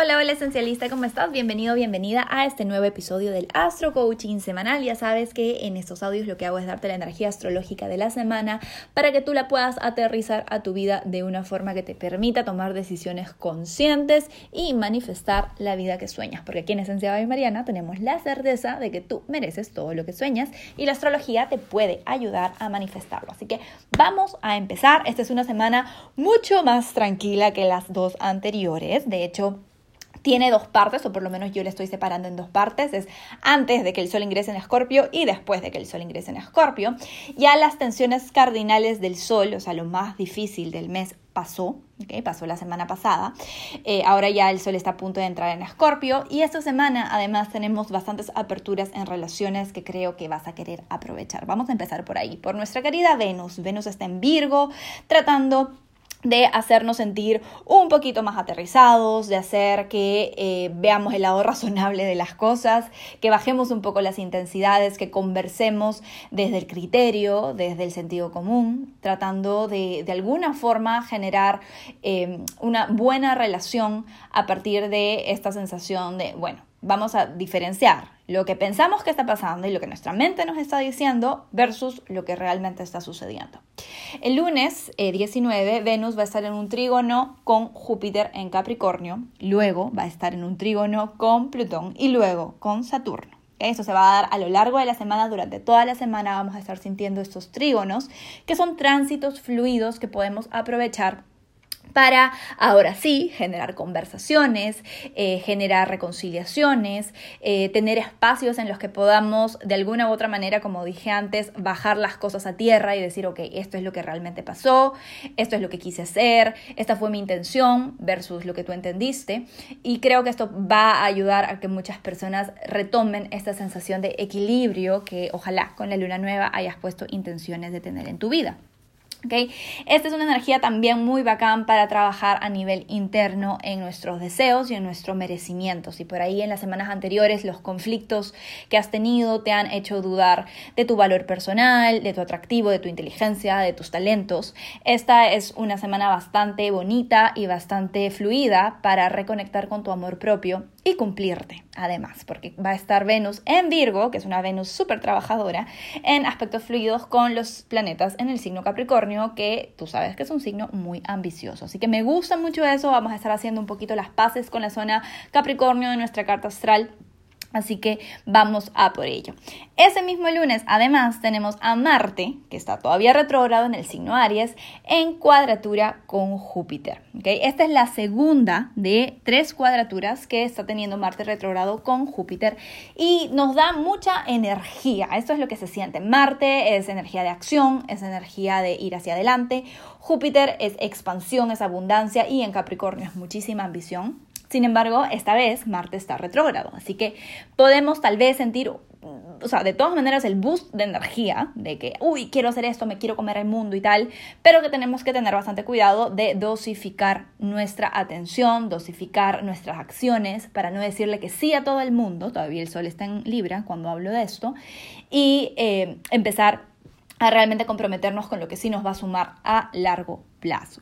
Hola, hola esencialista, ¿cómo estás? Bienvenido, bienvenida a este nuevo episodio del Astro Coaching semanal. Ya sabes que en estos audios lo que hago es darte la energía astrológica de la semana para que tú la puedas aterrizar a tu vida de una forma que te permita tomar decisiones conscientes y manifestar la vida que sueñas. Porque aquí en Esencia y Mariana tenemos la certeza de que tú mereces todo lo que sueñas y la astrología te puede ayudar a manifestarlo. Así que vamos a empezar. Esta es una semana mucho más tranquila que las dos anteriores. De hecho, tiene dos partes, o por lo menos yo le estoy separando en dos partes, es antes de que el Sol ingrese en Escorpio y después de que el Sol ingrese en Escorpio. Ya las tensiones cardinales del Sol, o sea, lo más difícil del mes pasó, ¿okay? pasó la semana pasada. Eh, ahora ya el sol está a punto de entrar en Escorpio y esta semana además tenemos bastantes aperturas en relaciones que creo que vas a querer aprovechar. Vamos a empezar por ahí, por nuestra querida Venus. Venus está en Virgo tratando de hacernos sentir un poquito más aterrizados, de hacer que eh, veamos el lado razonable de las cosas, que bajemos un poco las intensidades, que conversemos desde el criterio, desde el sentido común, tratando de de alguna forma generar eh, una buena relación a partir de esta sensación de, bueno, vamos a diferenciar lo que pensamos que está pasando y lo que nuestra mente nos está diciendo versus lo que realmente está sucediendo. El lunes 19, eh, Venus va a estar en un trígono con Júpiter en Capricornio, luego va a estar en un trígono con Plutón y luego con Saturno. Eso se va a dar a lo largo de la semana, durante toda la semana vamos a estar sintiendo estos trígonos, que son tránsitos fluidos que podemos aprovechar para ahora sí generar conversaciones, eh, generar reconciliaciones, eh, tener espacios en los que podamos de alguna u otra manera, como dije antes, bajar las cosas a tierra y decir, ok, esto es lo que realmente pasó, esto es lo que quise hacer, esta fue mi intención versus lo que tú entendiste. Y creo que esto va a ayudar a que muchas personas retomen esta sensación de equilibrio que ojalá con la luna nueva hayas puesto intenciones de tener en tu vida. Okay. Esta es una energía también muy bacán para trabajar a nivel interno en nuestros deseos y en nuestro merecimiento. Si por ahí en las semanas anteriores los conflictos que has tenido te han hecho dudar de tu valor personal, de tu atractivo, de tu inteligencia, de tus talentos, esta es una semana bastante bonita y bastante fluida para reconectar con tu amor propio y cumplirte, además, porque va a estar Venus en Virgo, que es una Venus súper trabajadora, en aspectos fluidos con los planetas en el signo Capricornio, que tú sabes que es un signo muy ambicioso. Así que me gusta mucho eso, vamos a estar haciendo un poquito las paces con la zona Capricornio de nuestra carta astral Así que vamos a por ello. Ese mismo lunes, además, tenemos a Marte, que está todavía retrógrado en el signo Aries, en cuadratura con Júpiter. ¿okay? Esta es la segunda de tres cuadraturas que está teniendo Marte retrógrado con Júpiter y nos da mucha energía. Esto es lo que se siente. Marte es energía de acción, es energía de ir hacia adelante. Júpiter es expansión, es abundancia y en Capricornio es muchísima ambición. Sin embargo, esta vez Marte está retrógrado, así que podemos tal vez sentir, o sea, de todas maneras el boost de energía, de que, uy, quiero hacer esto, me quiero comer el mundo y tal, pero que tenemos que tener bastante cuidado de dosificar nuestra atención, dosificar nuestras acciones, para no decirle que sí a todo el mundo, todavía el sol está en Libra cuando hablo de esto, y eh, empezar a realmente comprometernos con lo que sí nos va a sumar a largo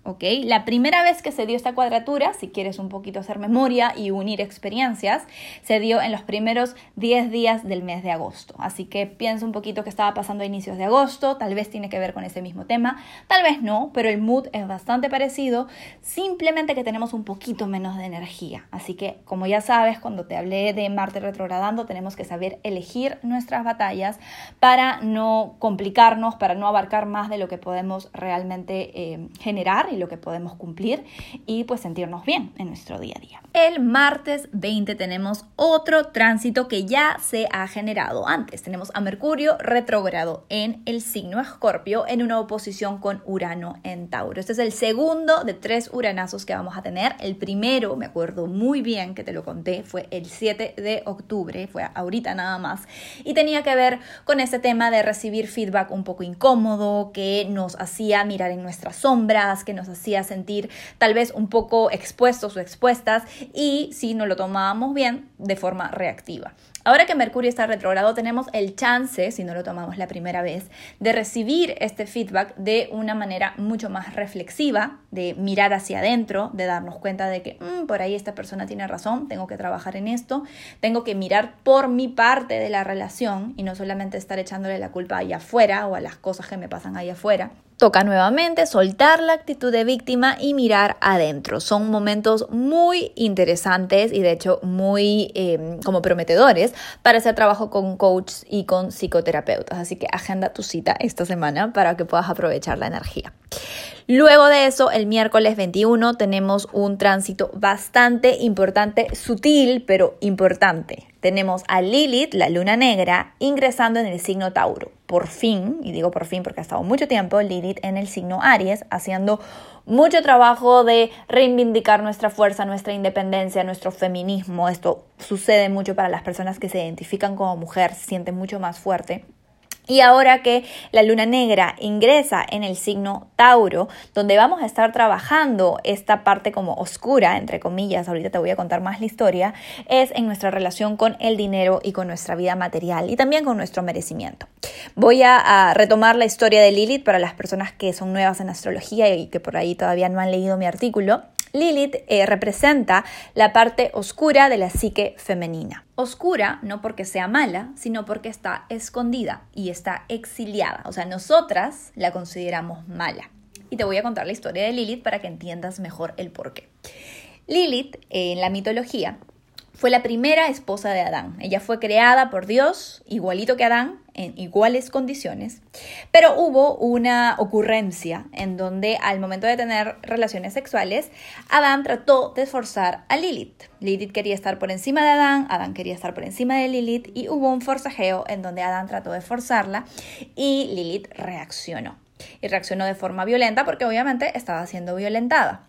¿ok? La primera vez que se dio esta cuadratura, si quieres un poquito hacer memoria y unir experiencias, se dio en los primeros 10 días del mes de agosto. Así que piensa un poquito que estaba pasando a inicios de agosto, tal vez tiene que ver con ese mismo tema, tal vez no, pero el mood es bastante parecido, simplemente que tenemos un poquito menos de energía. Así que, como ya sabes, cuando te hablé de Marte retrogradando, tenemos que saber elegir nuestras batallas para no complicarnos, para no abarcar más de lo que podemos realmente eh, generar y lo que podemos cumplir y pues sentirnos bien en nuestro día a día. El martes 20 tenemos otro tránsito que ya se ha generado antes. Tenemos a Mercurio retrógrado en el signo Escorpio en una oposición con Urano en Tauro. Este es el segundo de tres uranazos que vamos a tener. El primero, me acuerdo muy bien que te lo conté, fue el 7 de octubre, fue ahorita nada más, y tenía que ver con ese tema de recibir feedback un poco incómodo que nos hacía mirar en nuestra sombra que nos hacía sentir tal vez un poco expuestos o expuestas y si no lo tomábamos bien, de forma reactiva. Ahora que Mercurio está retrogrado, tenemos el chance, si no lo tomamos la primera vez, de recibir este feedback de una manera mucho más reflexiva, de mirar hacia adentro, de darnos cuenta de que mm, por ahí esta persona tiene razón, tengo que trabajar en esto, tengo que mirar por mi parte de la relación y no solamente estar echándole la culpa allá afuera o a las cosas que me pasan allá afuera. Toca nuevamente soltar la actitud de víctima y mirar adentro. Son momentos muy interesantes y de hecho muy em, como prometedores para hacer trabajo con coaches y con psicoterapeutas. Así que agenda tu cita esta semana para que puedas aprovechar la energía. Luego de eso, el miércoles 21 tenemos un tránsito bastante importante, sutil, pero importante. Tenemos a Lilith, la luna negra, ingresando en el signo Tauro. Por fin, y digo por fin porque ha estado mucho tiempo, Lilith en el signo Aries, haciendo mucho trabajo de reivindicar nuestra fuerza, nuestra independencia, nuestro feminismo. Esto sucede mucho para las personas que se identifican como mujer, se sienten mucho más fuerte. Y ahora que la luna negra ingresa en el signo Tauro, donde vamos a estar trabajando esta parte como oscura, entre comillas, ahorita te voy a contar más la historia, es en nuestra relación con el dinero y con nuestra vida material y también con nuestro merecimiento. Voy a, retomar la historia de Lilith para las personas que son nuevas en astrología y que por ahí todavía no han leído mi artículo. Lilith eh, representa la parte oscura de la psique femenina. Oscura no porque sea mala, sino porque está escondida y está exiliada. O sea, nosotras la consideramos mala. Y te voy a contar la historia de Lilith para que entiendas mejor el porqué. Lilith, en la mitología, fue la primera esposa de Adán. Ella fue creada por Dios, igualito que Adán, en iguales condiciones, pero hubo una ocurrencia en donde al momento de tener relaciones sexuales, Adán trató de forzar a Lilith. Lilith quería estar por encima de Adán, Adán quería estar por encima de Lilith y hubo un forcejeo en donde Adán trató de forzarla y Lilith reaccionó. Y reaccionó de forma violenta porque obviamente estaba siendo violentada.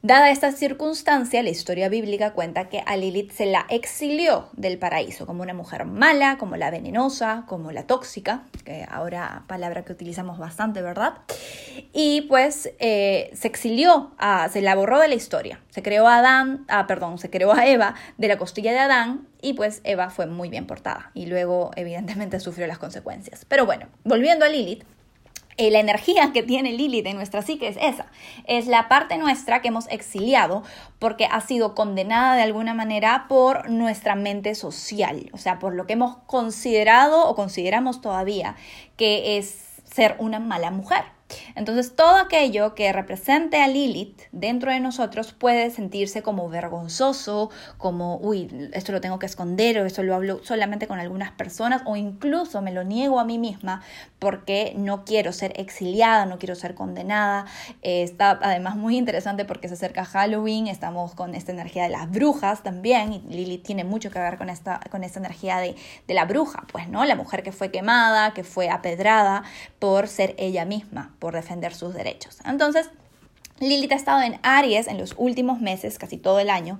Dada esta circunstancia, la historia bíblica cuenta que a Lilith se la exilió del paraíso como una mujer mala, como la venenosa, como la tóxica, que ahora palabra que utilizamos bastante, ¿verdad? Y pues eh, se exilió, se la borró de la historia. Se creó a Adán, ah, perdón, se creó a Eva de la costilla de Adán y pues Eva fue muy bien portada y luego evidentemente sufrió las consecuencias. Pero bueno, volviendo a Lilith, eh, la energía que tiene Lilith en nuestra psique es esa. Es la parte nuestra que hemos exiliado porque ha sido condenada de alguna manera por nuestra mente social, o sea, por lo que hemos considerado o consideramos todavía que es ser una mala mujer. Entonces, todo aquello que represente a Lilith dentro de nosotros puede sentirse como vergonzoso, como, uy, esto lo tengo que esconder o esto lo hablo solamente con algunas personas o incluso me lo niego a mí misma porque no quiero ser exiliada, no quiero ser condenada. Eh, está además muy interesante porque se acerca Halloween, estamos con esta energía de las brujas también y Lilith tiene mucho que ver con esta, con esta energía de, de la bruja, pues, ¿no? La mujer que fue quemada, que fue apedrada por ser ella misma por defender sus derechos. Entonces, Lilith ha estado en Aries en los últimos meses, casi todo el año,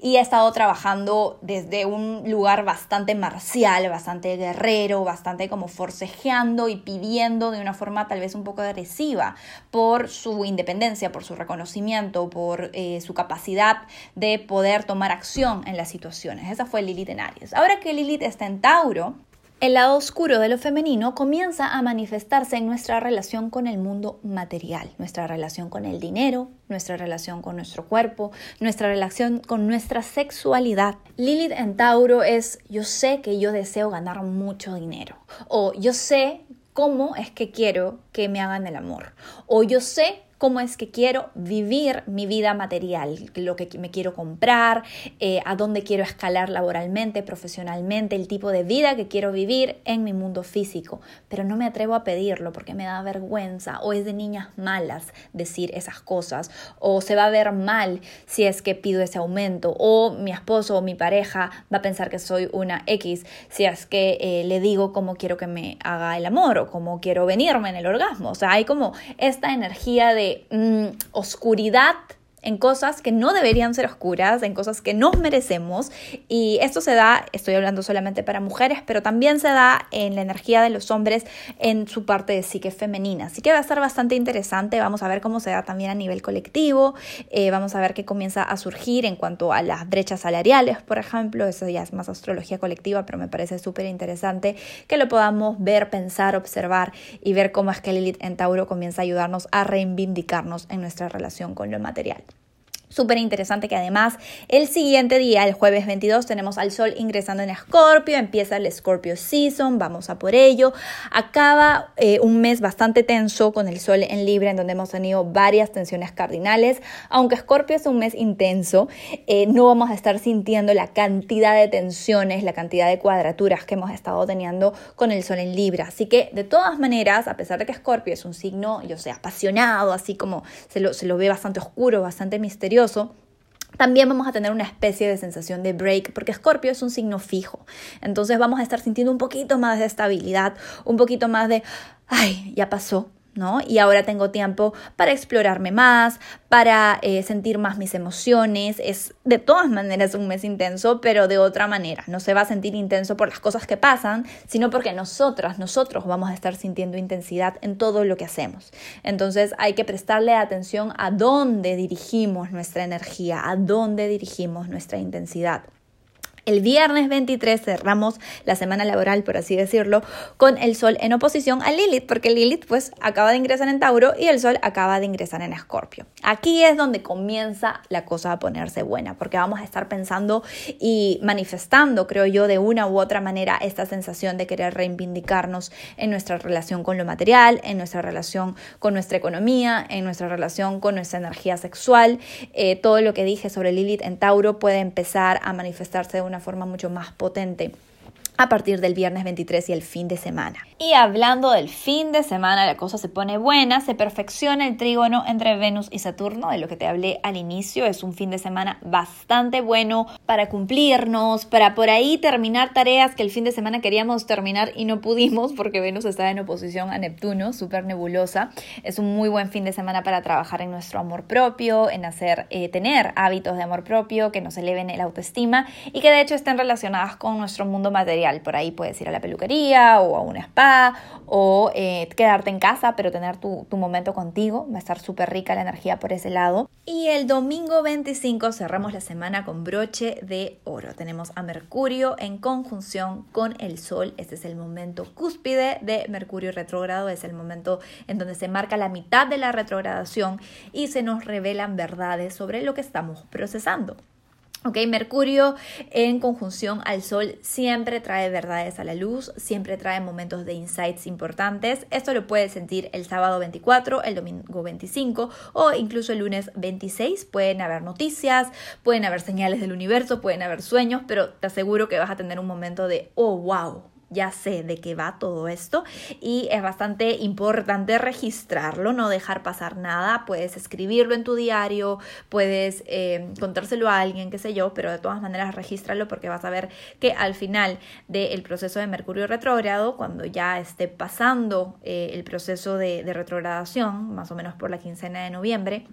y ha estado trabajando desde un lugar bastante marcial, bastante guerrero, bastante como forcejeando y pidiendo de una forma tal vez un poco agresiva por su independencia, por su reconocimiento, por eh, su capacidad de poder tomar acción en las situaciones. Esa fue Lilith en Aries. Ahora que Lilith está en Tauro, el lado oscuro de lo femenino comienza a manifestarse en nuestra relación con el mundo material, nuestra relación con el dinero, nuestra relación con nuestro cuerpo, nuestra relación con nuestra sexualidad. Lilith en Tauro es yo sé que yo deseo ganar mucho dinero o yo sé cómo es que quiero que me hagan el amor o yo sé cómo es que quiero vivir mi vida material, lo que me quiero comprar, eh, a dónde quiero escalar laboralmente, profesionalmente, el tipo de vida que quiero vivir en mi mundo físico. Pero no me atrevo a pedirlo porque me da vergüenza o es de niñas malas decir esas cosas o se va a ver mal si es que pido ese aumento o mi esposo o mi pareja va a pensar que soy una X si es que eh, le digo cómo quiero que me haga el amor o cómo quiero venirme en el orgasmo. O sea, hay como esta energía de Mm, oscuridad en cosas que no deberían ser oscuras, en cosas que nos merecemos. Y esto se da, estoy hablando solamente para mujeres, pero también se da en la energía de los hombres en su parte de psique femenina. Así que va a estar bastante interesante. Vamos a ver cómo se da también a nivel colectivo. Eh, vamos a ver qué comienza a surgir en cuanto a las brechas salariales, por ejemplo. Eso ya es más astrología colectiva, pero me parece súper interesante que lo podamos ver, pensar, observar y ver cómo es que Lilith en Tauro comienza a ayudarnos a reivindicarnos en nuestra relación con lo material. Súper interesante que además el siguiente día, el jueves 22, tenemos al Sol ingresando en Escorpio, empieza el Scorpio Season, vamos a por ello. Acaba eh, un mes bastante tenso con el Sol en Libra, en donde hemos tenido varias tensiones cardinales. Aunque Escorpio es un mes intenso, eh, no vamos a estar sintiendo la cantidad de tensiones, la cantidad de cuadraturas que hemos estado teniendo con el Sol en Libra. Así que de todas maneras, a pesar de que Escorpio es un signo, yo sé, apasionado, así como se lo, se lo ve bastante oscuro, bastante misterioso, también vamos a tener una especie de sensación de break, porque Scorpio es un signo fijo. Entonces vamos a estar sintiendo un poquito más de estabilidad, un poquito más de, ay, ya pasó, y ahora tengo tiempo para explorarme más, para eh, sentir más mis emociones. Es de todas maneras un mes intenso, pero de otra manera. No se va a sentir intenso por las cosas que pasan, sino porque nosotras, nosotros vamos a estar sintiendo intensidad en todo lo que hacemos. Entonces hay que prestarle atención a dónde dirigimos nuestra energía, a dónde dirigimos nuestra intensidad. El viernes 23 cerramos la semana laboral, por así decirlo, con el Sol en oposición a Lilith, porque Lilith pues acaba de ingresar en Tauro y el Sol acaba de ingresar en Escorpio. Aquí es donde comienza la cosa a ponerse buena, porque vamos a estar pensando y manifestando, creo yo, de una u otra manera esta sensación de querer reivindicarnos en nuestra relación con lo material, en nuestra relación con nuestra economía, en nuestra relación con nuestra energía sexual. Eh, todo lo que dije sobre Lilith en Tauro puede empezar a manifestarse de una forma mucho más potente a partir del viernes 23 y el fin de semana. Y hablando del fin de semana, la cosa se pone buena, se perfecciona el trígono entre Venus y Saturno, de lo que te hablé al inicio. Es un fin de semana bastante bueno para cumplirnos, para por ahí terminar tareas que el fin de semana queríamos terminar y no pudimos porque Venus está en oposición a Neptuno, súper nebulosa. Es un muy buen fin de semana para trabajar en nuestro amor propio, en hacer, eh, tener hábitos de amor propio que nos eleven el autoestima y que de hecho estén relacionadas con nuestro mundo material por ahí puedes ir a la peluquería o a un spa o eh, quedarte en casa, pero tener tu, tu momento contigo. Va a estar súper rica la energía por ese lado. Y el domingo 25 cerramos la semana con broche de oro. Tenemos a Mercurio en conjunción con el Sol. Este es el momento cúspide de Mercurio retrógrado. Es el momento en donde se marca la mitad de la retrogradación y se nos revelan verdades sobre lo que estamos procesando. Ok, Mercurio en conjunción al Sol siempre trae verdades a la luz, siempre trae momentos de insights importantes. Esto lo puedes sentir el sábado 24, el domingo 25 o incluso el lunes 26. Pueden haber noticias, pueden haber señales del universo, pueden haber sueños, pero te aseguro que vas a tener un momento de, oh, wow, ya sé de qué va todo esto y es bastante importante registrarlo, no dejar pasar nada, puedes escribirlo en tu diario, puedes eh, contárselo a alguien, qué sé yo, pero de todas maneras regístralo porque vas a ver que al final del proceso de Mercurio retrógrado, cuando ya esté pasando eh, el proceso de, de retrogradación, más o menos por la quincena de noviembre,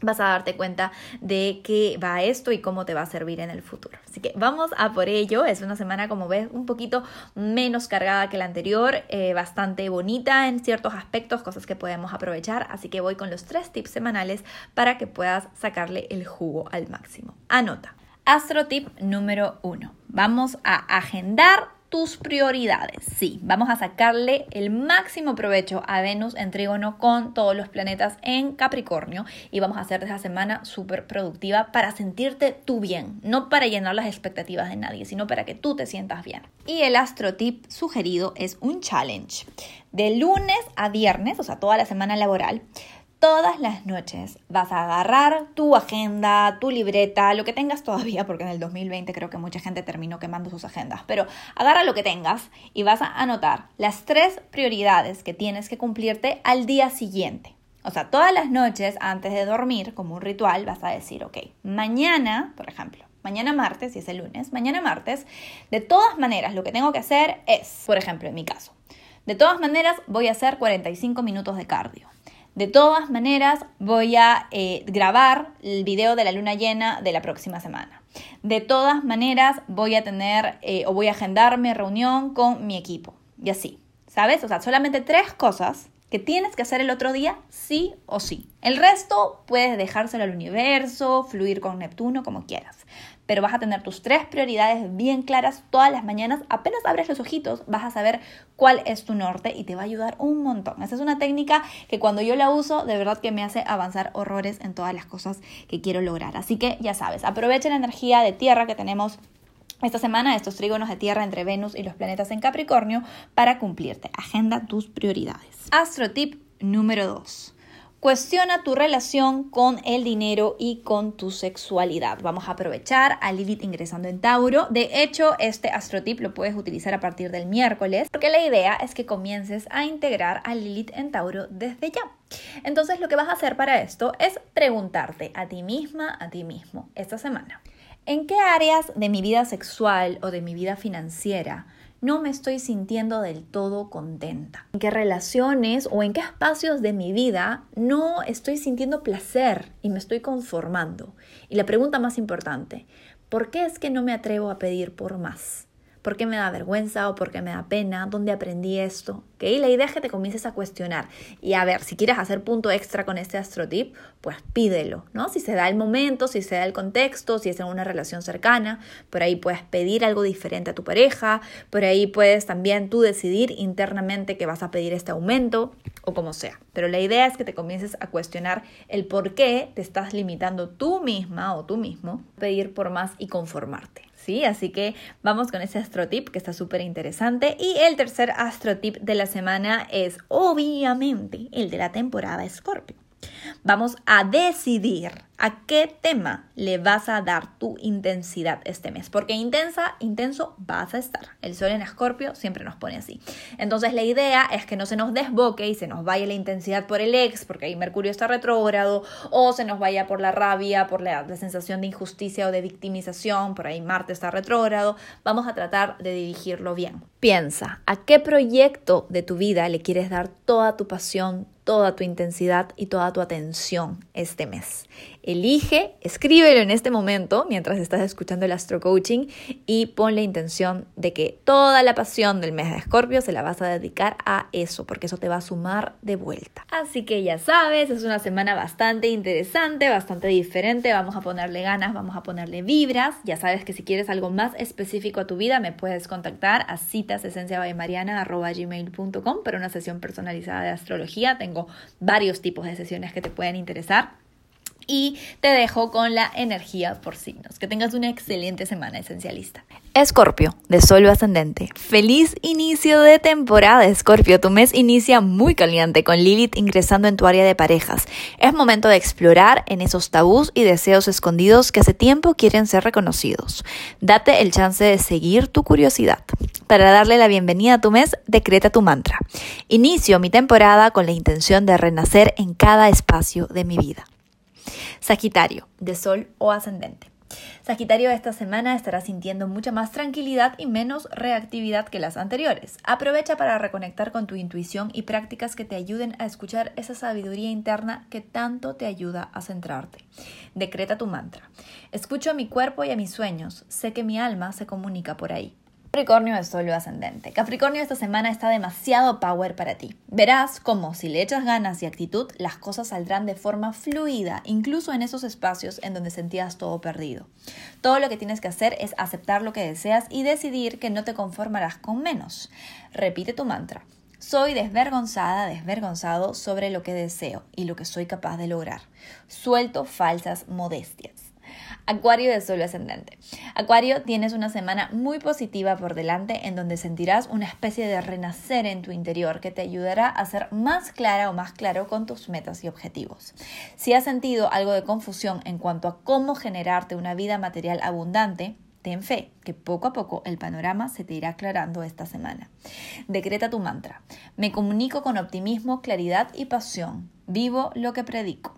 vas a darte cuenta de qué va esto y cómo te va a servir en el futuro. Así que vamos a por ello. Es una semana, como ves, un poquito menos cargada que la anterior, eh, bastante bonita en ciertos aspectos, cosas que podemos aprovechar. Así que voy con los tres tips semanales para que puedas sacarle el jugo al máximo. Anota. Astro tip número uno. Vamos a agendar tus prioridades. Sí, vamos a sacarle el máximo provecho a Venus en trígono con todos los planetas en Capricornio y vamos a hacer esa semana súper productiva para sentirte tú bien, no para llenar las expectativas de nadie, sino para que tú te sientas bien. Y el astro tip sugerido es un challenge. De lunes a viernes, o sea, toda la semana laboral, todas las noches vas a agarrar tu agenda, tu libreta, lo que tengas todavía, porque en el 2020 creo que mucha gente terminó quemando sus agendas, pero agarra lo que tengas y vas a anotar las tres prioridades que tienes que cumplirte al día siguiente. O sea, todas las noches antes de dormir, como un ritual, vas a decir, ok, mañana, por ejemplo, mañana martes, si es el lunes, mañana martes, de todas maneras lo que tengo que hacer es, por ejemplo, en mi caso, de todas maneras voy a hacer 45 minutos de cardio. De todas maneras, voy a eh, grabar el video de la luna llena de la próxima semana. De todas maneras, voy a tener eh, o voy a agendarme reunión con mi equipo. Y así, ¿sabes? O sea, solamente tres cosas que tienes que hacer el otro día, sí o sí. El resto puedes dejárselo al universo, fluir con Neptuno, como quieras. Pero vas a tener tus tres prioridades bien claras todas las mañanas. Apenas abres los ojitos, vas a saber cuál es tu norte y te va a ayudar un montón. Esa es una técnica que cuando yo la uso, de verdad que me hace avanzar horrores en todas las cosas que quiero lograr. Así que ya sabes, aprovecha la energía de tierra que tenemos esta semana estos trígonos de tierra entre Venus y los planetas en Capricornio para cumplirte. Agenda tus prioridades. Astro tip número 2. Cuestiona tu relación con el dinero y con tu sexualidad. Vamos a aprovechar a Lilith ingresando en Tauro. De hecho, este astrotip lo puedes utilizar a partir del miércoles, porque la idea es que comiences a integrar a Lilith en Tauro desde ya. Entonces, lo que vas a hacer para esto es preguntarte a ti misma, a ti mismo, esta semana. ¿En qué áreas de mi vida sexual o de mi vida financiera no me estoy sintiendo del todo contenta? ¿En qué relaciones o en qué espacios de mi vida no estoy sintiendo placer y me estoy conformando? Y la pregunta más importante, ¿por qué es que no me atrevo a pedir por más? ¿Por qué me da vergüenza o por qué me da pena? ¿Dónde aprendí esto? ¿Okay? La idea es que te comiences a cuestionar y a ver, si quieres hacer punto extra con este astrotip, pues pídelo, ¿no? Si se da el momento, si se da el contexto, si es en una relación cercana, por ahí puedes pedir algo diferente a tu pareja, por ahí puedes también tú decidir internamente que vas a pedir este aumento o como sea. Pero la idea es que te comiences a cuestionar el por qué te estás limitando tú misma o tú mismo a pedir por más y conformarte. ¿Sí? Así que vamos con ese astrotip que está súper interesante. Y el tercer astrotip de la semana es obviamente el de la temporada Scorpio. Vamos a decidir a qué tema le vas a dar tu intensidad este mes, porque intensa, intenso vas a estar. El sol en Escorpio siempre nos pone así. Entonces la idea es que no se nos desboque y se nos vaya la intensidad por el ex, porque ahí Mercurio está retrógrado, o se nos vaya por la rabia, por la, la sensación de injusticia o de victimización, por ahí Marte está retrógrado. Vamos a tratar de dirigirlo bien. Piensa, ¿a qué proyecto de tu vida le quieres dar toda tu pasión, toda tu intensidad y toda tu atención este mes. Elige, escríbelo en este momento mientras estás escuchando el Astro Coaching y pon la intención de que toda la pasión del mes de Escorpio se la vas a dedicar a eso, porque eso te va a sumar de vuelta. Así que ya sabes, es una semana bastante interesante, bastante diferente. Vamos a ponerle ganas, vamos a ponerle vibras. Ya sabes que si quieres algo más específico a tu vida, me puedes contactar a citasesenciabaymariana.com para una sesión personalizada de astrología. Tengo varios tipos de sesiones que te pueden interesar y te dejo con la energía por signos. Que tengas una excelente semana esencialista. Escorpio, de Sol ascendente. Feliz inicio de temporada, Escorpio. Tu mes inicia muy caliente con Lilith ingresando en tu área de parejas. Es momento de explorar en esos tabús y deseos escondidos que hace tiempo quieren ser reconocidos. Date el chance de seguir tu curiosidad. Para darle la bienvenida a tu mes, decreta tu mantra. Inicio mi temporada con la intención de renacer en cada espacio de mi vida. Sagitario, de Sol o ascendente. Sagitario esta semana estará sintiendo mucha más tranquilidad y menos reactividad que las anteriores. Aprovecha para reconectar con tu intuición y prácticas que te ayuden a escuchar esa sabiduría interna que tanto te ayuda a centrarte. Decreta tu mantra. Escucho a mi cuerpo y a mis sueños. Sé que mi alma se comunica por ahí. Capricornio de Sol ascendente. Capricornio esta semana está demasiado power para ti. Verás cómo si le echas ganas y actitud, las cosas saldrán de forma fluida, incluso en esos espacios en donde sentías todo perdido. Todo lo que tienes que hacer es aceptar lo que deseas y decidir que no te conformarás con menos. Repite tu mantra. Soy desvergonzada, desvergonzado sobre lo que deseo y lo que soy capaz de lograr. Suelto falsas modestias. Acuario de Sol ascendente. Acuario, tienes una semana muy positiva por delante en donde sentirás una especie de renacer en tu interior que te ayudará a ser más clara o más claro con tus metas y objetivos. Si has sentido algo de confusión en cuanto a cómo generarte una vida material abundante, Ten fe que poco a poco el panorama se te irá aclarando esta semana. Decreta tu mantra. Me comunico con optimismo, claridad y pasión. Vivo lo que predico.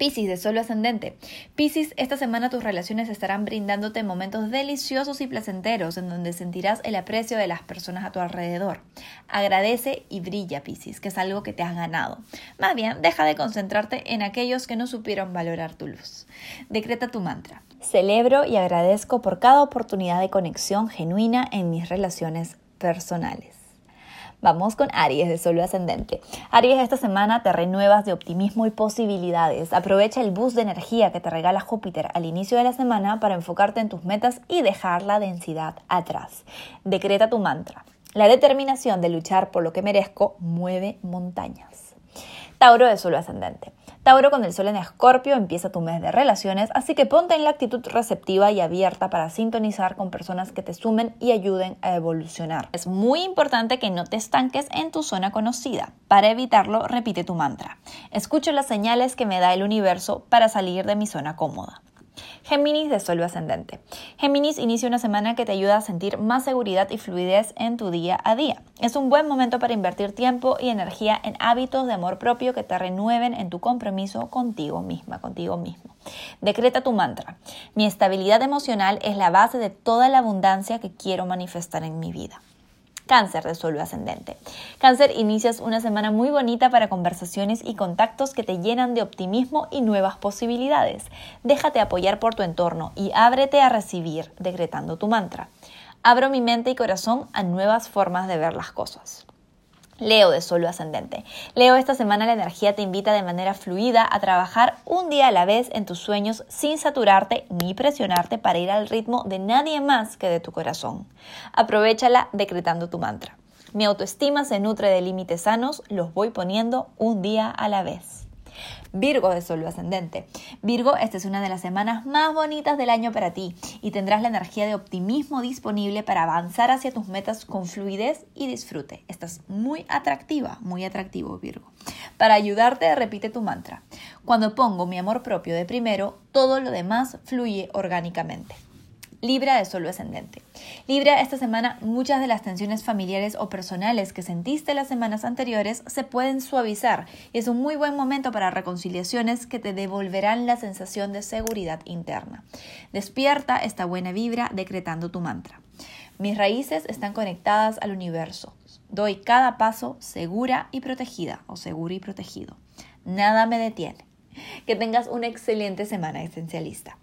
Piscis de solo ascendente. Piscis, esta semana tus relaciones estarán brindándote momentos deliciosos y placenteros en donde sentirás el aprecio de las personas a tu alrededor. Agradece y brilla, Piscis, que es algo que te has ganado. Más bien, deja de concentrarte en aquellos que no supieron valorar tu luz. Decreta tu mantra. Celebro y agradezco por cada oportunidad de conexión genuina en mis relaciones personales. Vamos con Aries de Sol Ascendente. Aries, esta semana te renuevas de optimismo y posibilidades. Aprovecha el boost de energía que te regala Júpiter al inicio de la semana para enfocarte en tus metas y dejar la densidad atrás. Decreta tu mantra. La determinación de luchar por lo que merezco mueve montañas. Tauro de Sol Ascendente. Tauro con el sol en Escorpio empieza tu mes de relaciones, así que ponte en la actitud receptiva y abierta para sintonizar con personas que te sumen y ayuden a evolucionar. Es muy importante que no te estanques en tu zona conocida. Para evitarlo, repite tu mantra. Escucho las señales que me da el universo para salir de mi zona cómoda. Géminis de Sol ascendente. Géminis inicia una semana que te ayuda a sentir más seguridad y fluidez en tu día a día. Es un buen momento para invertir tiempo y energía en hábitos de amor propio que te renueven en tu compromiso contigo misma, contigo mismo. Decreta tu mantra. Mi estabilidad emocional es la base de toda la abundancia que quiero manifestar en mi vida. Cáncer de suelo ascendente. Cáncer, inicias una semana muy bonita para conversaciones y contactos que te llenan de optimismo y nuevas posibilidades. Déjate apoyar por tu entorno y ábrete a recibir, decretando tu mantra. Abro mi mente y corazón a nuevas formas de ver las cosas. Leo de Solo Ascendente. Leo, esta semana la energía te invita de manera fluida a trabajar un día a la vez en tus sueños sin saturarte ni presionarte para ir al ritmo de nadie más que de tu corazón. Aprovechala decretando tu mantra. Mi autoestima se nutre de límites sanos, los voy poniendo un día a la vez. Virgo de Sol ascendente. Virgo, esta es una de las semanas más bonitas del año para ti y tendrás la energía de optimismo disponible para avanzar hacia tus metas con fluidez y disfrute. Estás muy atractiva, muy atractivo, Virgo. Para ayudarte, repite tu mantra. Cuando pongo mi amor propio de primero, todo lo demás fluye orgánicamente. Libra de Sol ascendente. Libra, esta semana muchas de las tensiones familiares o personales que sentiste las semanas anteriores se pueden suavizar y es un muy buen momento para reconciliaciones que te devolverán la sensación de seguridad interna. Despierta esta buena vibra decretando tu mantra. Mis raíces están conectadas al universo. Doy cada paso segura y protegida o seguro y protegido. Nada me detiene. Que tengas una excelente semana esencialista.